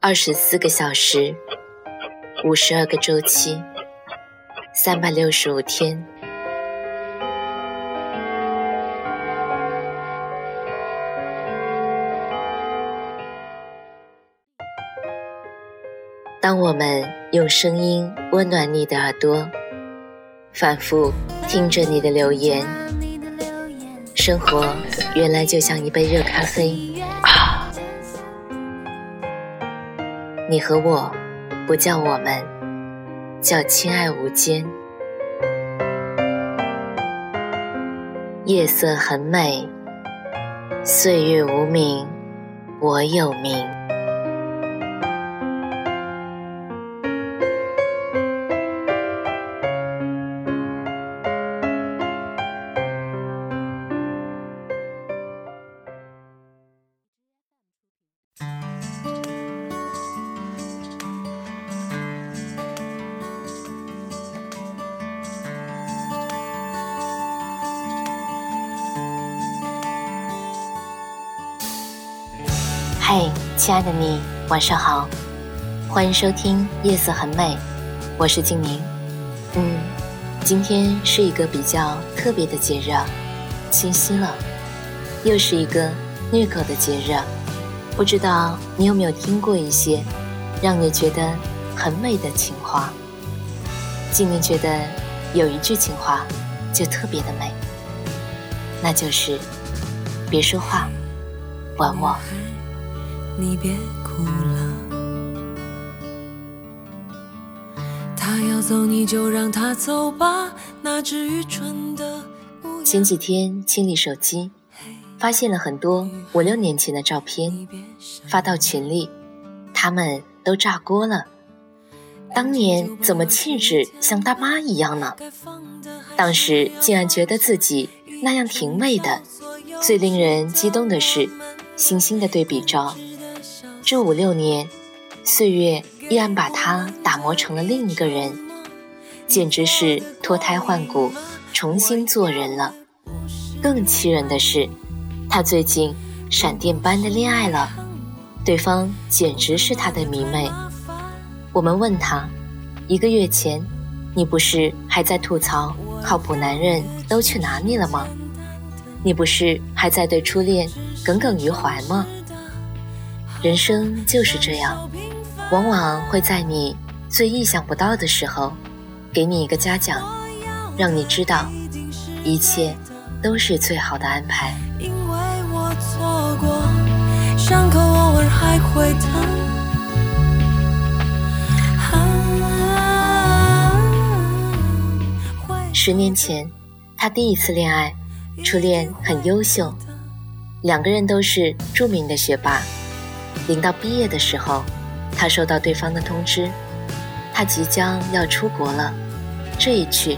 二十四个小时，五十二个周期，三百六十五天。当我们用声音温暖你的耳朵，反复听着你的留言，生活原来就像一杯热咖啡。你和我，不叫我们，叫亲爱无间。夜色很美，岁月无名，我有名。嗨，亲爱的你，晚上好，欢迎收听《夜色很美》，我是静宁。嗯，今天是一个比较特别的节日，清晰了，又是一个虐狗的节日。不知道你有没有听过一些让你觉得很美的情话？静宁觉得有一句情话就特别的美，那就是别说话，吻我。你别哭了。他要走，你就让他走吧。那只愚蠢的。前几天清理手机，发现了很多五六年前的照片，发到群里，他们都炸锅了。当年怎么气质像大妈一样呢？当时竟然觉得自己那样挺美的。最令人激动的是，星星的对比照。这五六年，岁月依然把他打磨成了另一个人，简直是脱胎换骨，重新做人了。更气人的是，他最近闪电般的恋爱了，对方简直是他的迷妹。我们问他，一个月前，你不是还在吐槽靠谱男人都去哪里了吗？你不是还在对初恋耿耿于怀吗？人生就是这样，往往会在你最意想不到的时候，给你一个嘉奖，让你知道，一切都是最好的安排。十年前，他第一次恋爱，初恋很优秀，两个人都是著名的学霸。临到毕业的时候，他收到对方的通知，他即将要出国了，这一去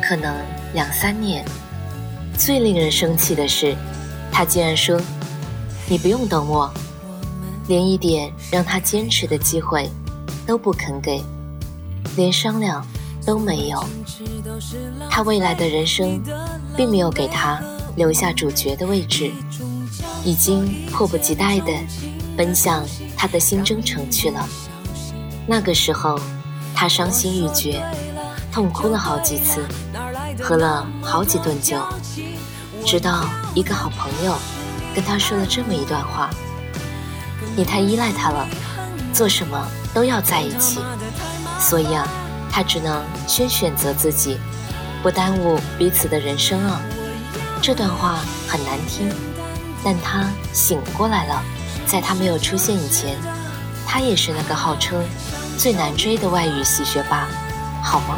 可能两三年。最令人生气的是，他竟然说：“你不用等我。”连一点让他坚持的机会都不肯给，连商量都没有。他未来的人生并没有给他留下主角的位置，已经迫不及待的。奔向他的新征程去了。那个时候，他伤心欲绝，痛哭了好几次，喝了好几顿酒，直到一个好朋友跟他说了这么一段话：“你太依赖他了，做什么都要在一起，所以啊，他只能先选择自己，不耽误彼此的人生啊。”这段话很难听，但他醒过来了。在他没有出现以前，他也是那个号称最难追的外语系学霸，好吗？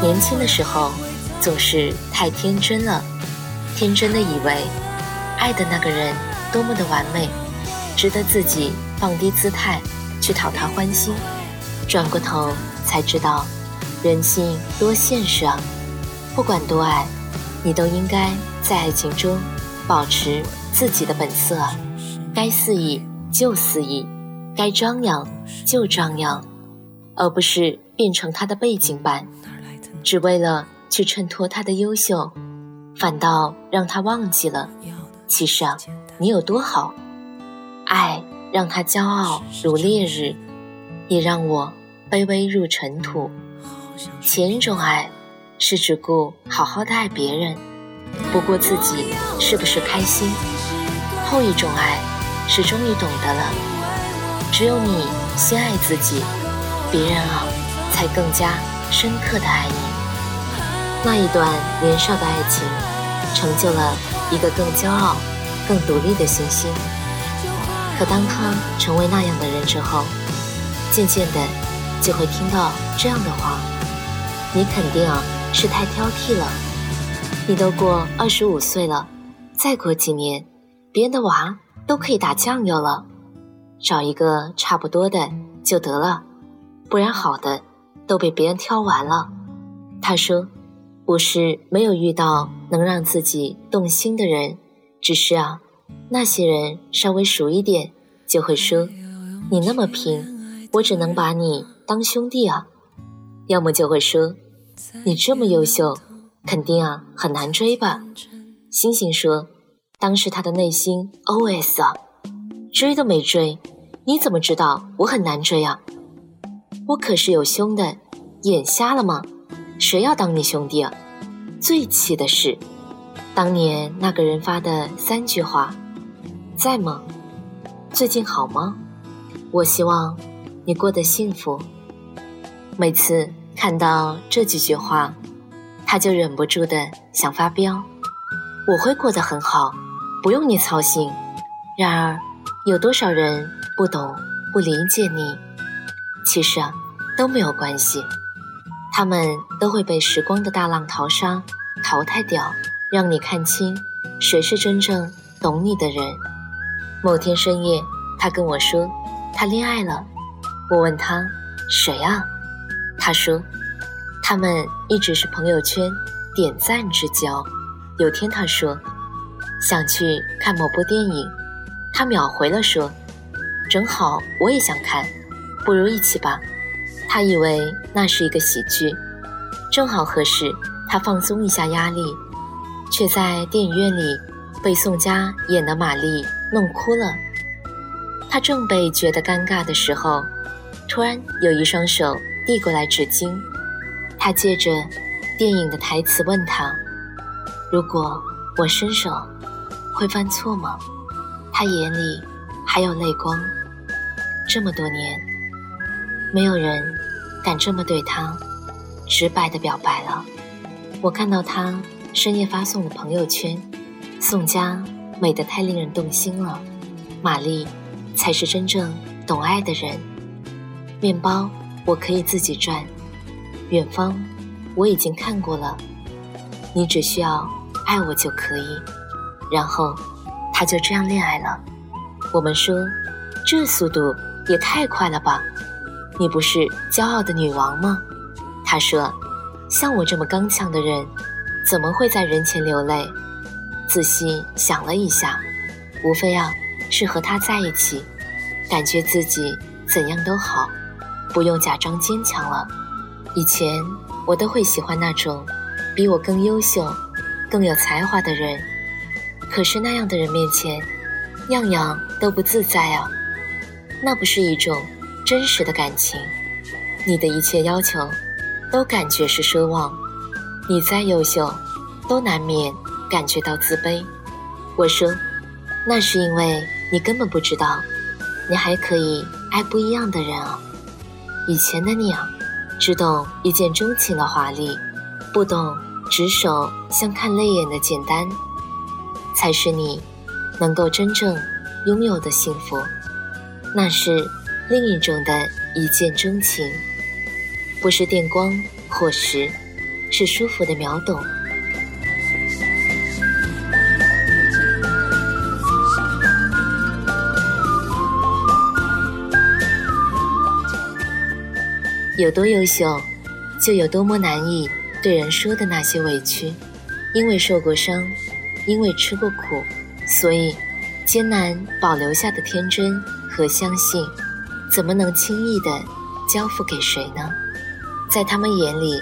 年轻的时候总是太天真了，天真的以为爱的那个人多么的完美，值得自己放低姿态去讨他欢心，转过头。才知道，人性多现实啊！不管多爱，你都应该在爱情中保持自己的本色，该肆意就肆意，该张扬就张扬，而不是变成他的背景板，只为了去衬托他的优秀，反倒让他忘记了，其实啊，你有多好。爱让他骄傲如烈日，也让我卑微入尘土。前一种爱是只顾好好的爱别人，不顾自己是不是开心；后一种爱是终于懂得了，只有你先爱自己，别人啊才更加深刻的爱你。那一段年少的爱情，成就了一个更骄傲、更独立的星星。可当他成为那样的人之后，渐渐的就会听到这样的话：“你肯定啊是太挑剔了，你都过二十五岁了，再过几年，别人的娃都可以打酱油了，找一个差不多的就得了，不然好的都被别人挑完了。”他说：“不是没有遇到能让自己动心的人，只是啊。”那些人稍微熟一点，就会说：“你那么拼，我只能把你当兄弟啊。”要么就会说：“你这么优秀，肯定啊很难追吧？”星星说：“当时他的内心 OS 啊，追都没追，你怎么知道我很难追啊？我可是有胸的，眼瞎了吗？谁要当你兄弟啊？最气的是，当年那个人发的三句话。”在吗？最近好吗？我希望你过得幸福。每次看到这几句话，他就忍不住的想发飙。我会过得很好，不用你操心。然而，有多少人不懂、不理解你？其实啊，都没有关系，他们都会被时光的大浪淘沙淘汰掉，让你看清谁是真正懂你的人。某天深夜，他跟我说，他恋爱了。我问他谁啊？他说，他们一直是朋友圈点赞之交。有天他说想去看某部电影，他秒回了说，正好我也想看，不如一起吧。他以为那是一个喜剧，正好合适他放松一下压力，却在电影院里被宋佳演的玛丽。弄哭了，他正被觉得尴尬的时候，突然有一双手递过来纸巾。他借着电影的台词问他：“如果我伸手，会犯错吗？”他眼里还有泪光。这么多年，没有人敢这么对他直白的表白了。我看到他深夜发送的朋友圈，宋佳。美得太令人动心了，玛丽才是真正懂爱的人。面包我可以自己转，远方我已经看过了，你只需要爱我就可以。然后他就这样恋爱了。我们说这速度也太快了吧？你不是骄傲的女王吗？他说，像我这么刚强的人，怎么会在人前流泪？仔细想了一下，无非啊是和他在一起，感觉自己怎样都好，不用假装坚强了。以前我都会喜欢那种比我更优秀、更有才华的人，可是那样的人面前，样样都不自在啊。那不是一种真实的感情，你的一切要求都感觉是奢望，你再优秀，都难免。感觉到自卑，我说，那是因为你根本不知道，你还可以爱不一样的人啊。以前的你，只懂一见钟情的华丽，不懂执手相看泪眼的简单，才是你能够真正拥有的幸福。那是另一种的一见钟情，不是电光火石，是舒服的秒懂。有多优秀，就有多么难以对人说的那些委屈。因为受过伤，因为吃过苦，所以艰难保留下的天真和相信，怎么能轻易的交付给谁呢？在他们眼里，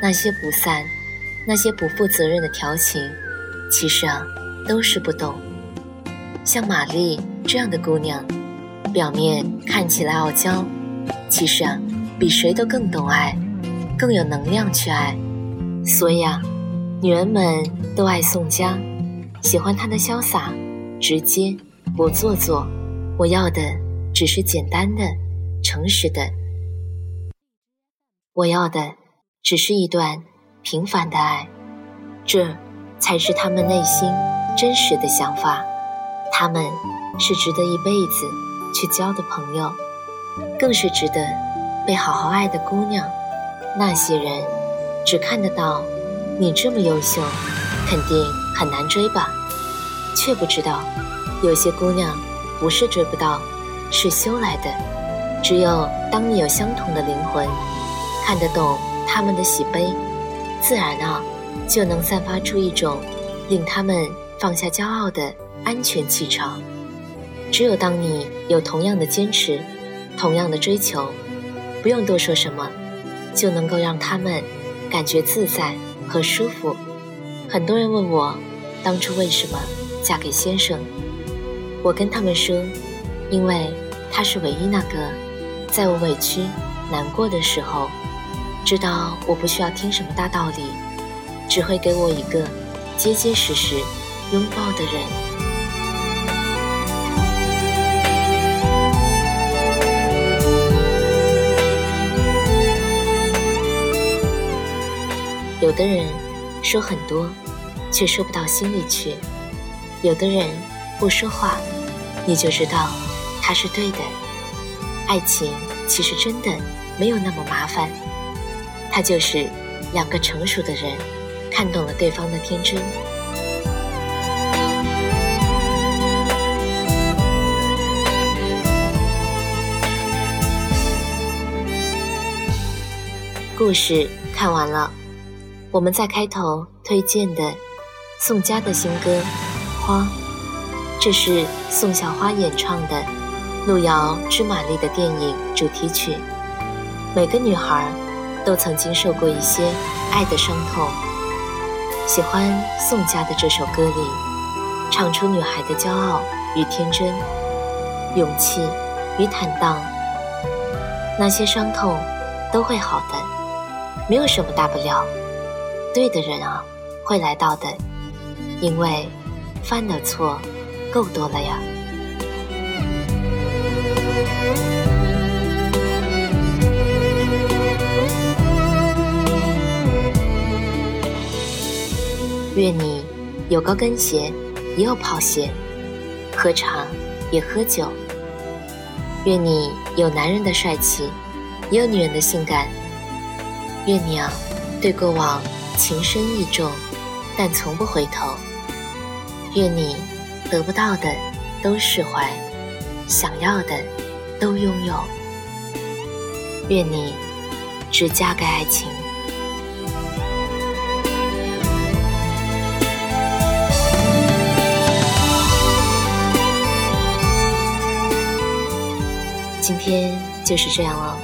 那些不散，那些不负责任的调情，其实啊，都是不懂。像玛丽这样的姑娘，表面看起来傲娇，其实啊，比谁都更懂爱，更有能量去爱。所以啊，女人们都爱宋佳，喜欢她的潇洒、直接、不做作。我要的只是简单的、诚实的。我要的只是一段平凡的爱，这才是他们内心真实的想法。他们是值得一辈子去交的朋友，更是值得被好好爱的姑娘。那些人只看得到你这么优秀，肯定很难追吧？却不知道有些姑娘不是追不到，是修来的。只有当你有相同的灵魂，看得懂他们的喜悲，自然啊，就能散发出一种令他们放下骄傲的。安全气场，只有当你有同样的坚持，同样的追求，不用多说什么，就能够让他们感觉自在和舒服。很多人问我，当初为什么嫁给先生？我跟他们说，因为他是唯一那个，在我委屈难过的时候，知道我不需要听什么大道理，只会给我一个结结实实拥抱的人。有的人说很多，却说不到心里去；有的人不说话，你就知道他是对的。爱情其实真的没有那么麻烦，它就是两个成熟的人看懂了对方的天真。故事看完了。我们在开头推荐的宋佳的新歌《花》，这是宋小花演唱的《路遥知马力》的电影主题曲。每个女孩都曾经受过一些爱的伤痛，喜欢宋佳的这首歌里，唱出女孩的骄傲与天真，勇气与坦荡。那些伤痛都会好的，没有什么大不了。对的人啊，会来到的，因为犯的错够多了呀。愿你有高跟鞋，也有跑鞋，喝茶也喝酒。愿你有男人的帅气，也有女人的性感。愿你啊，对过往。情深意重，但从不回头。愿你得不到的都释怀，想要的都拥有。愿你只嫁给爱情。今天就是这样了。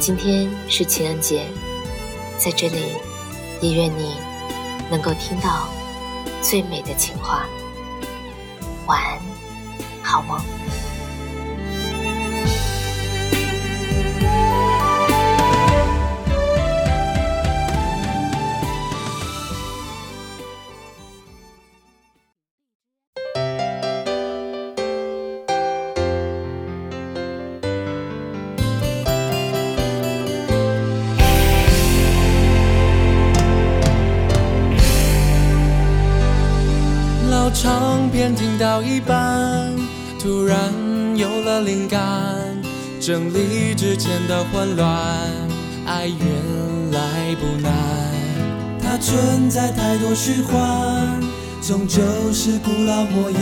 今天是情人节，在这里。也愿你能够听到最美的情话。晚安，好梦。到一半，突然有了灵感，整理之前的混乱。爱原来不难，它存在太多虚幻，终究是古老模样。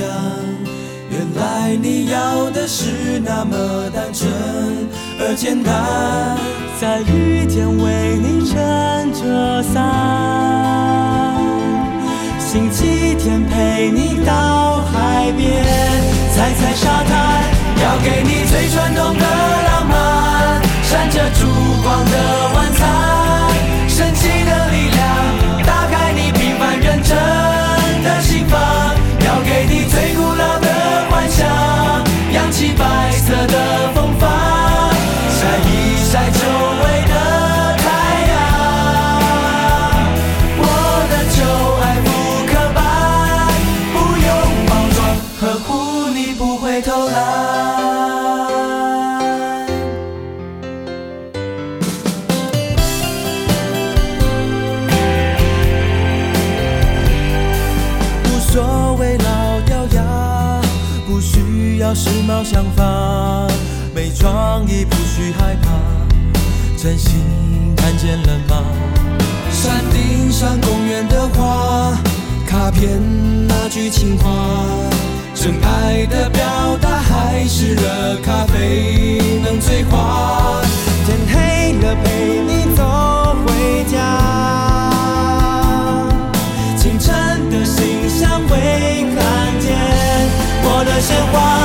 原来你要的是那么单纯而简单，在雨天为你撑着伞。星期天陪你到海边，踩踩沙滩，要给你最传统的要时髦想法，没创意不需害怕，真心看见了吗？山顶上公园的花，卡片那句情话，真爱的表达还是热咖啡能催化？天黑了陪你走回家，清晨的信箱会看见我的鲜花，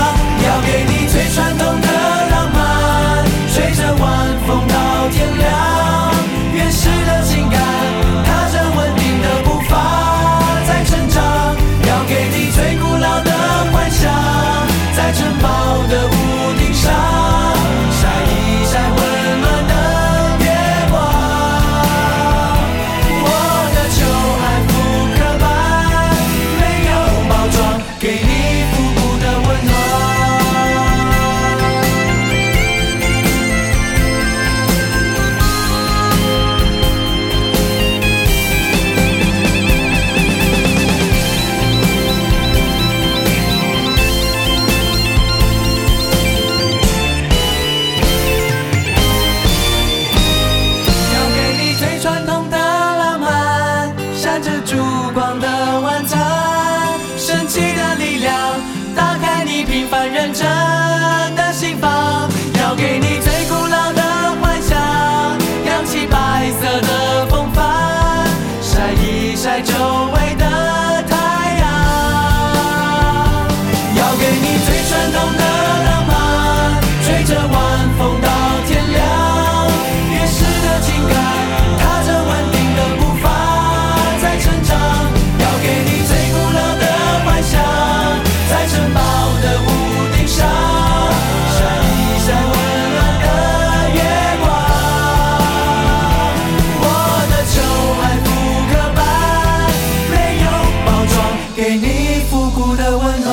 给你复古的温暖。